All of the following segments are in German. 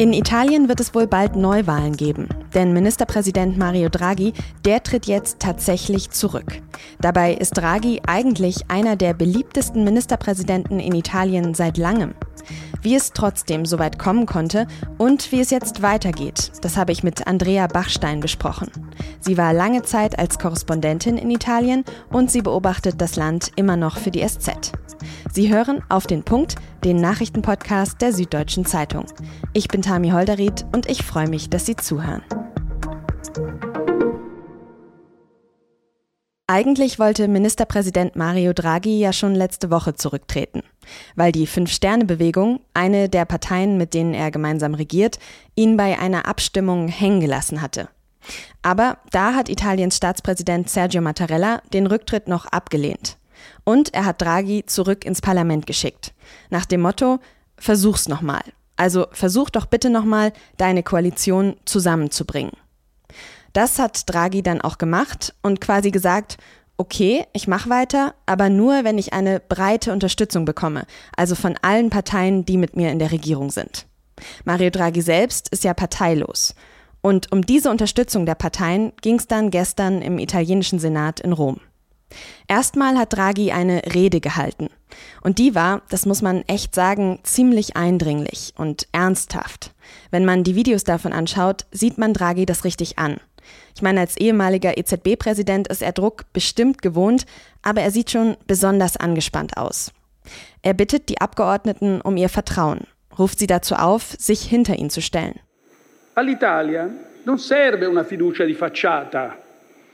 In Italien wird es wohl bald Neuwahlen geben, denn Ministerpräsident Mario Draghi, der tritt jetzt tatsächlich zurück. Dabei ist Draghi eigentlich einer der beliebtesten Ministerpräsidenten in Italien seit langem. Wie es trotzdem so weit kommen konnte und wie es jetzt weitergeht, das habe ich mit Andrea Bachstein besprochen. Sie war lange Zeit als Korrespondentin in Italien und sie beobachtet das Land immer noch für die SZ. Sie hören auf den Punkt, den Nachrichtenpodcast der Süddeutschen Zeitung. Ich bin Tami Holderried und ich freue mich, dass Sie zuhören. Eigentlich wollte Ministerpräsident Mario Draghi ja schon letzte Woche zurücktreten, weil die Fünf-Sterne-Bewegung, eine der Parteien, mit denen er gemeinsam regiert, ihn bei einer Abstimmung hängen gelassen hatte. Aber da hat Italiens Staatspräsident Sergio Mattarella den Rücktritt noch abgelehnt. Und er hat Draghi zurück ins Parlament geschickt. Nach dem Motto, versuch's nochmal. Also versuch doch bitte nochmal, deine Koalition zusammenzubringen. Das hat Draghi dann auch gemacht und quasi gesagt, okay, ich mache weiter, aber nur, wenn ich eine breite Unterstützung bekomme, also von allen Parteien, die mit mir in der Regierung sind. Mario Draghi selbst ist ja parteilos. Und um diese Unterstützung der Parteien ging es dann gestern im italienischen Senat in Rom. Erstmal hat Draghi eine Rede gehalten. Und die war, das muss man echt sagen, ziemlich eindringlich und ernsthaft. Wenn man die Videos davon anschaut, sieht man Draghi das richtig an. Ich meine, als ehemaliger EZB-Präsident ist er Druck bestimmt gewohnt, aber er sieht schon besonders angespannt aus. Er bittet die Abgeordneten um ihr Vertrauen, ruft sie dazu auf, sich hinter ihn zu stellen. All'Italia non serve una fiducia di facciata.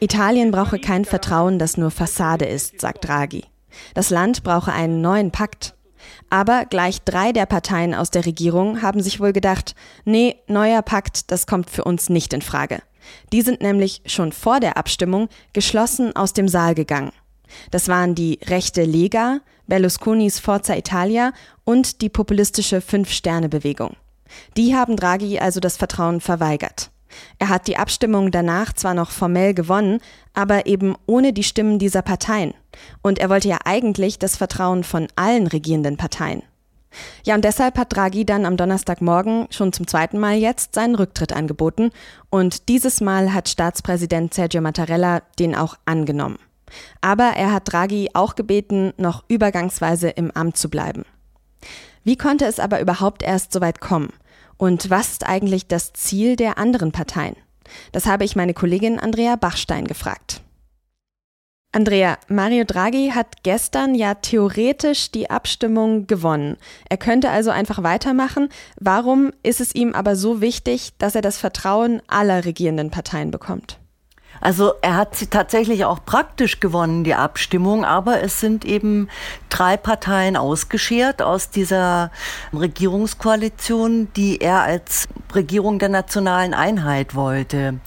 Italien brauche kein Vertrauen, das nur Fassade ist, sagt Draghi. Das Land brauche einen neuen Pakt. Aber gleich drei der Parteien aus der Regierung haben sich wohl gedacht, nee, neuer Pakt, das kommt für uns nicht in Frage. Die sind nämlich schon vor der Abstimmung geschlossen aus dem Saal gegangen. Das waren die rechte Lega, Berlusconis Forza Italia und die populistische Fünf-Sterne-Bewegung. Die haben Draghi also das Vertrauen verweigert. Er hat die Abstimmung danach zwar noch formell gewonnen, aber eben ohne die Stimmen dieser Parteien. Und er wollte ja eigentlich das Vertrauen von allen regierenden Parteien. Ja, und deshalb hat Draghi dann am Donnerstagmorgen schon zum zweiten Mal jetzt seinen Rücktritt angeboten. Und dieses Mal hat Staatspräsident Sergio Mattarella den auch angenommen. Aber er hat Draghi auch gebeten, noch übergangsweise im Amt zu bleiben. Wie konnte es aber überhaupt erst so weit kommen? Und was ist eigentlich das Ziel der anderen Parteien? Das habe ich meine Kollegin Andrea Bachstein gefragt. Andrea, Mario Draghi hat gestern ja theoretisch die Abstimmung gewonnen. Er könnte also einfach weitermachen. Warum ist es ihm aber so wichtig, dass er das Vertrauen aller regierenden Parteien bekommt? Also er hat sie tatsächlich auch praktisch gewonnen, die Abstimmung, aber es sind eben drei Parteien ausgeschert aus dieser Regierungskoalition, die er als Regierung der nationalen Einheit wollte.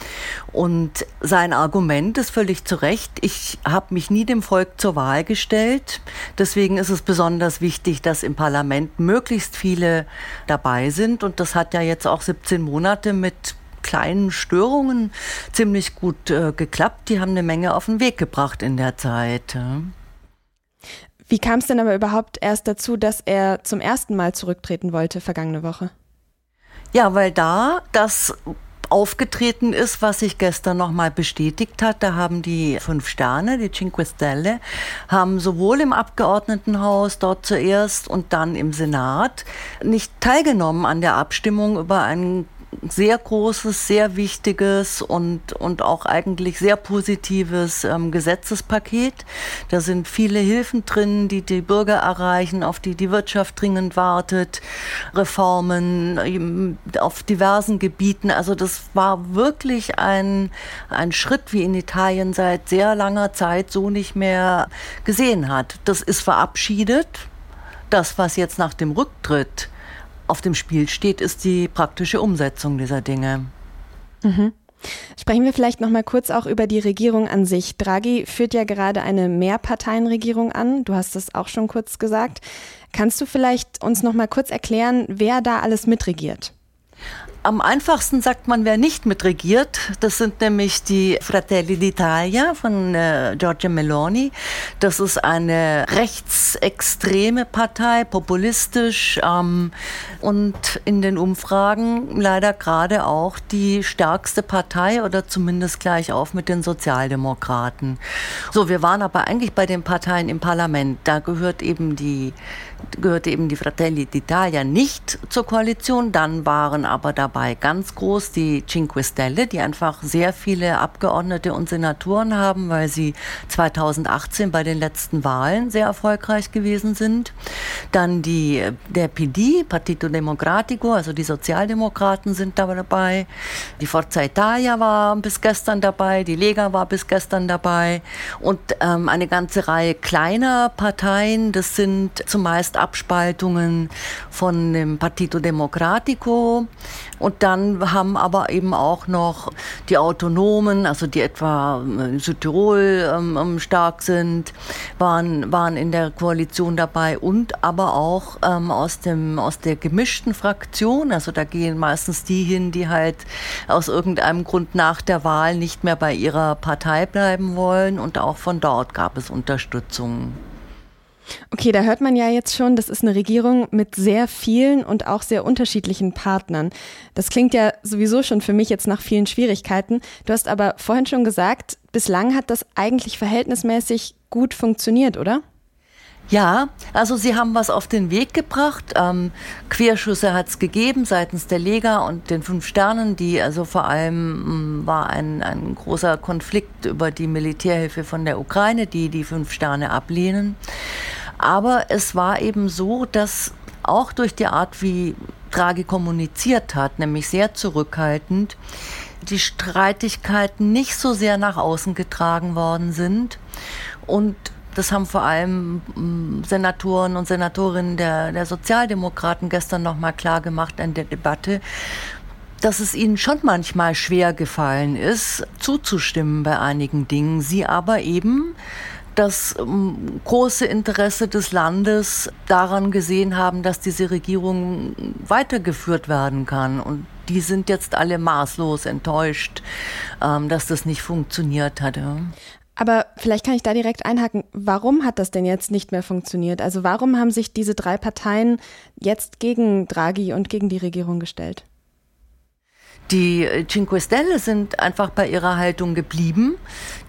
Und sein Argument ist völlig zu Recht, ich habe mich nie dem Volk zur Wahl gestellt. Deswegen ist es besonders wichtig, dass im Parlament möglichst viele dabei sind. Und das hat ja jetzt auch 17 Monate mit kleinen Störungen ziemlich gut äh, geklappt. Die haben eine Menge auf den Weg gebracht in der Zeit. Wie kam es denn aber überhaupt erst dazu, dass er zum ersten Mal zurücktreten wollte vergangene Woche? Ja, weil da das aufgetreten ist, was sich gestern nochmal bestätigt hat. Da haben die fünf Sterne, die Cinque Stelle, haben sowohl im Abgeordnetenhaus dort zuerst und dann im Senat nicht teilgenommen an der Abstimmung über einen sehr großes, sehr wichtiges und, und auch eigentlich sehr positives ähm, Gesetzespaket. Da sind viele Hilfen drin, die die Bürger erreichen, auf die die Wirtschaft dringend wartet, Reformen ähm, auf diversen Gebieten. Also das war wirklich ein, ein Schritt, wie in Italien seit sehr langer Zeit so nicht mehr gesehen hat. Das ist verabschiedet. Das, was jetzt nach dem Rücktritt auf dem Spiel steht, ist die praktische Umsetzung dieser Dinge. Mhm. Sprechen wir vielleicht noch mal kurz auch über die Regierung an sich. Draghi führt ja gerade eine Mehrparteienregierung an. Du hast es auch schon kurz gesagt. Kannst du vielleicht uns noch mal kurz erklären, wer da alles mitregiert? Am einfachsten sagt man, wer nicht mitregiert. Das sind nämlich die Fratelli d'Italia von äh, Giorgia Meloni. Das ist eine rechtsextreme Partei, populistisch ähm, und in den Umfragen leider gerade auch die stärkste Partei oder zumindest gleich auf mit den Sozialdemokraten. So, wir waren aber eigentlich bei den Parteien im Parlament. Da gehört eben die gehörte eben die Fratelli d'Italia nicht zur Koalition. Dann waren aber dabei ganz groß die Cinque Stelle, die einfach sehr viele Abgeordnete und Senatoren haben, weil sie 2018 bei den letzten Wahlen sehr erfolgreich gewesen sind. Dann die, der PD, Partito Democratico, also die Sozialdemokraten sind dabei. Die Forza Italia war bis gestern dabei, die Lega war bis gestern dabei und ähm, eine ganze Reihe kleiner Parteien. Das sind zumeist Abspaltungen von dem Partito Democratico. Und dann haben aber eben auch noch die Autonomen, also die etwa in Südtirol ähm, ähm, stark sind, waren, waren in der Koalition dabei und aber auch ähm, aus, dem, aus der gemischten Fraktion. Also da gehen meistens die hin, die halt aus irgendeinem Grund nach der Wahl nicht mehr bei ihrer Partei bleiben wollen. Und auch von dort gab es Unterstützung. Okay, da hört man ja jetzt schon, das ist eine Regierung mit sehr vielen und auch sehr unterschiedlichen Partnern. Das klingt ja sowieso schon für mich jetzt nach vielen Schwierigkeiten. Du hast aber vorhin schon gesagt, bislang hat das eigentlich verhältnismäßig gut funktioniert, oder? Ja, also sie haben was auf den Weg gebracht. Ähm, Querschüsse hat es gegeben seitens der Lega und den Fünf Sternen, die also vor allem mh, mm, war ein, ein großer Konflikt über die Militärhilfe von der Ukraine, die die Fünf Sterne ablehnen. Aber es war eben so, dass auch durch die Art, wie Draghi kommuniziert hat, nämlich sehr zurückhaltend, die Streitigkeiten nicht so sehr nach außen getragen worden sind. Und das haben vor allem mm, Senatoren und Senatorinnen der, der Sozialdemokraten gestern nochmal klar gemacht in der Debatte, dass es ihnen schon manchmal schwer gefallen ist, zuzustimmen bei einigen Dingen, sie aber eben das ähm, große Interesse des Landes daran gesehen haben, dass diese Regierung weitergeführt werden kann. Und die sind jetzt alle maßlos enttäuscht, ähm, dass das nicht funktioniert hat. Aber vielleicht kann ich da direkt einhaken. Warum hat das denn jetzt nicht mehr funktioniert? Also warum haben sich diese drei Parteien jetzt gegen Draghi und gegen die Regierung gestellt? Die Cinque Stelle sind einfach bei ihrer Haltung geblieben,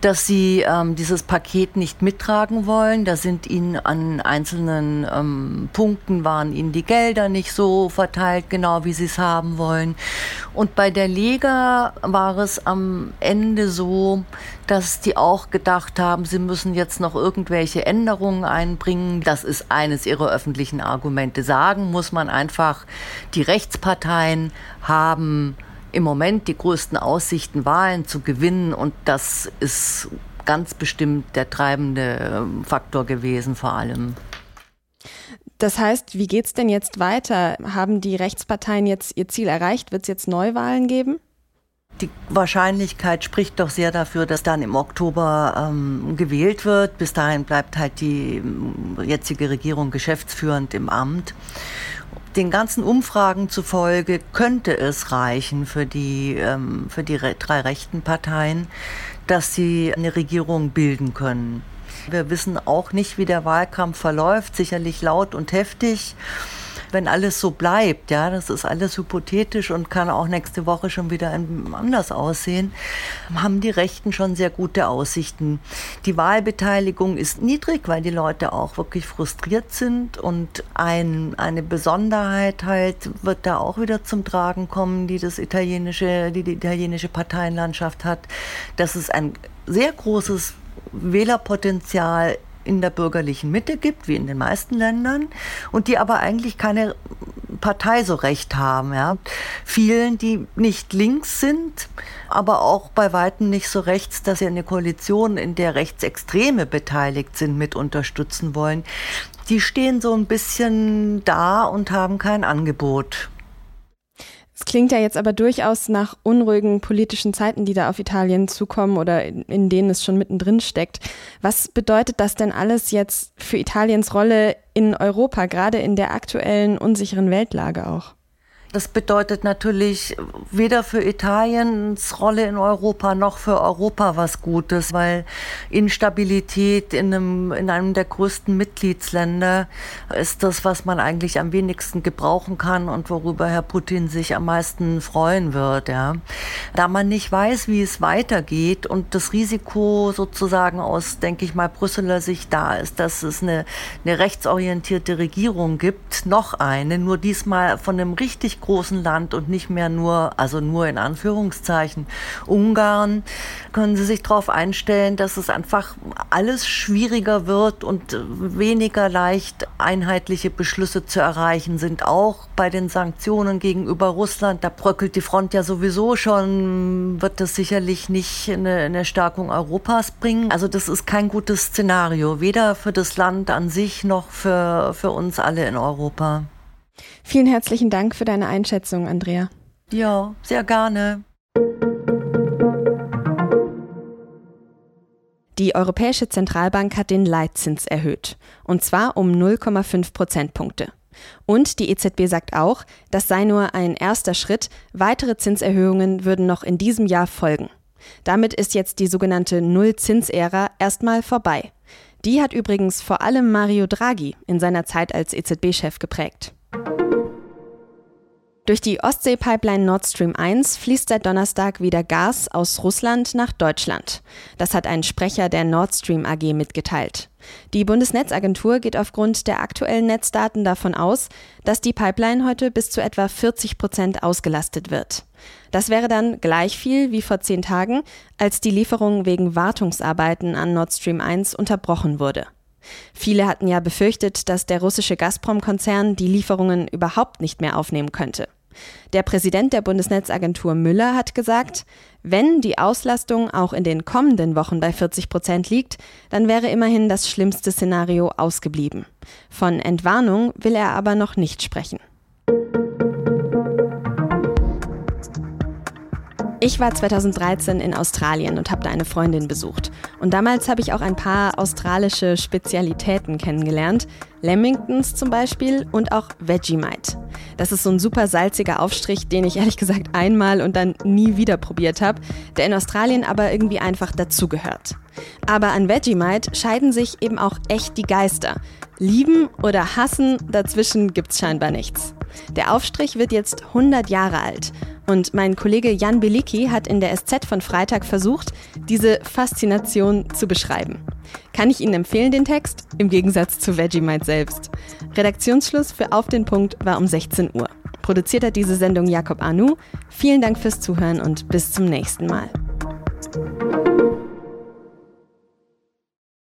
dass sie ähm, dieses Paket nicht mittragen wollen. Da sind ihnen an einzelnen ähm, Punkten waren ihnen die Gelder nicht so verteilt, genau wie sie es haben wollen. Und bei der Lega war es am Ende so, dass die auch gedacht haben, sie müssen jetzt noch irgendwelche Änderungen einbringen. Das ist eines ihrer öffentlichen Argumente. Sagen muss man einfach, die Rechtsparteien haben im Moment die größten Aussichten, Wahlen zu gewinnen. Und das ist ganz bestimmt der treibende ähm, Faktor gewesen vor allem. Das heißt, wie geht es denn jetzt weiter? Haben die Rechtsparteien jetzt ihr Ziel erreicht? Wird es jetzt Neuwahlen geben? Die Wahrscheinlichkeit spricht doch sehr dafür, dass dann im Oktober ähm, gewählt wird. Bis dahin bleibt halt die ähm, jetzige Regierung geschäftsführend im Amt den ganzen Umfragen zufolge könnte es reichen für die, ähm, für die drei rechten Parteien, dass sie eine Regierung bilden können. Wir wissen auch nicht, wie der Wahlkampf verläuft, sicherlich laut und heftig wenn alles so bleibt, ja, das ist alles hypothetisch und kann auch nächste Woche schon wieder anders aussehen, haben die Rechten schon sehr gute Aussichten. Die Wahlbeteiligung ist niedrig, weil die Leute auch wirklich frustriert sind und ein, eine Besonderheit halt wird da auch wieder zum Tragen kommen, die das italienische, die, die italienische Parteienlandschaft hat, dass es ein sehr großes Wählerpotenzial in der bürgerlichen Mitte gibt, wie in den meisten Ländern, und die aber eigentlich keine Partei so recht haben. Ja. Vielen, die nicht links sind, aber auch bei weitem nicht so rechts, dass sie eine Koalition, in der Rechtsextreme beteiligt sind, mit unterstützen wollen, die stehen so ein bisschen da und haben kein Angebot. Es klingt ja jetzt aber durchaus nach unruhigen politischen Zeiten, die da auf Italien zukommen oder in denen es schon mittendrin steckt. Was bedeutet das denn alles jetzt für Italiens Rolle in Europa, gerade in der aktuellen unsicheren Weltlage auch? Das bedeutet natürlich weder für Italiens Rolle in Europa noch für Europa was Gutes, weil Instabilität in einem, in einem der größten Mitgliedsländer ist das, was man eigentlich am wenigsten gebrauchen kann und worüber Herr Putin sich am meisten freuen wird. Ja. Da man nicht weiß, wie es weitergeht und das Risiko sozusagen aus, denke ich mal, Brüsseler Sicht da ist, dass es eine, eine rechtsorientierte Regierung gibt, noch eine, nur diesmal von einem richtig großen Land und nicht mehr nur, also nur in Anführungszeichen, Ungarn, können Sie sich darauf einstellen, dass es einfach alles schwieriger wird und weniger leicht einheitliche Beschlüsse zu erreichen sind. Auch bei den Sanktionen gegenüber Russland, da bröckelt die Front ja sowieso schon, wird das sicherlich nicht eine, eine Stärkung Europas bringen. Also das ist kein gutes Szenario, weder für das Land an sich noch für, für uns alle in Europa. Vielen herzlichen Dank für deine Einschätzung, Andrea. Ja, sehr gerne. Die Europäische Zentralbank hat den Leitzins erhöht, und zwar um 0,5 Prozentpunkte. Und die EZB sagt auch, das sei nur ein erster Schritt, weitere Zinserhöhungen würden noch in diesem Jahr folgen. Damit ist jetzt die sogenannte Nullzinsära erstmal vorbei. Die hat übrigens vor allem Mario Draghi in seiner Zeit als EZB-Chef geprägt. Durch die Ostsee-Pipeline Nord Stream 1 fließt seit Donnerstag wieder Gas aus Russland nach Deutschland. Das hat ein Sprecher der Nord Stream AG mitgeteilt. Die Bundesnetzagentur geht aufgrund der aktuellen Netzdaten davon aus, dass die Pipeline heute bis zu etwa 40 Prozent ausgelastet wird. Das wäre dann gleich viel wie vor zehn Tagen, als die Lieferung wegen Wartungsarbeiten an Nord Stream 1 unterbrochen wurde. Viele hatten ja befürchtet, dass der russische Gazprom-Konzern die Lieferungen überhaupt nicht mehr aufnehmen könnte. Der Präsident der Bundesnetzagentur Müller hat gesagt, wenn die Auslastung auch in den kommenden Wochen bei 40 Prozent liegt, dann wäre immerhin das schlimmste Szenario ausgeblieben. Von Entwarnung will er aber noch nicht sprechen. Ich war 2013 in Australien und habe da eine Freundin besucht. Und damals habe ich auch ein paar australische Spezialitäten kennengelernt. Lamingtons zum Beispiel und auch Vegemite. Das ist so ein super salziger Aufstrich, den ich ehrlich gesagt einmal und dann nie wieder probiert habe, der in Australien aber irgendwie einfach dazugehört. Aber an Vegemite scheiden sich eben auch echt die Geister. Lieben oder hassen, dazwischen gibt's scheinbar nichts. Der Aufstrich wird jetzt 100 Jahre alt und mein Kollege Jan Beliki hat in der SZ von Freitag versucht, diese Faszination zu beschreiben. Kann ich Ihnen empfehlen, den Text? Im Gegensatz zu Vegemite selbst. Redaktionsschluss für Auf den Punkt war um 16 Uhr. Produziert hat diese Sendung Jakob Anu. Vielen Dank fürs Zuhören und bis zum nächsten Mal.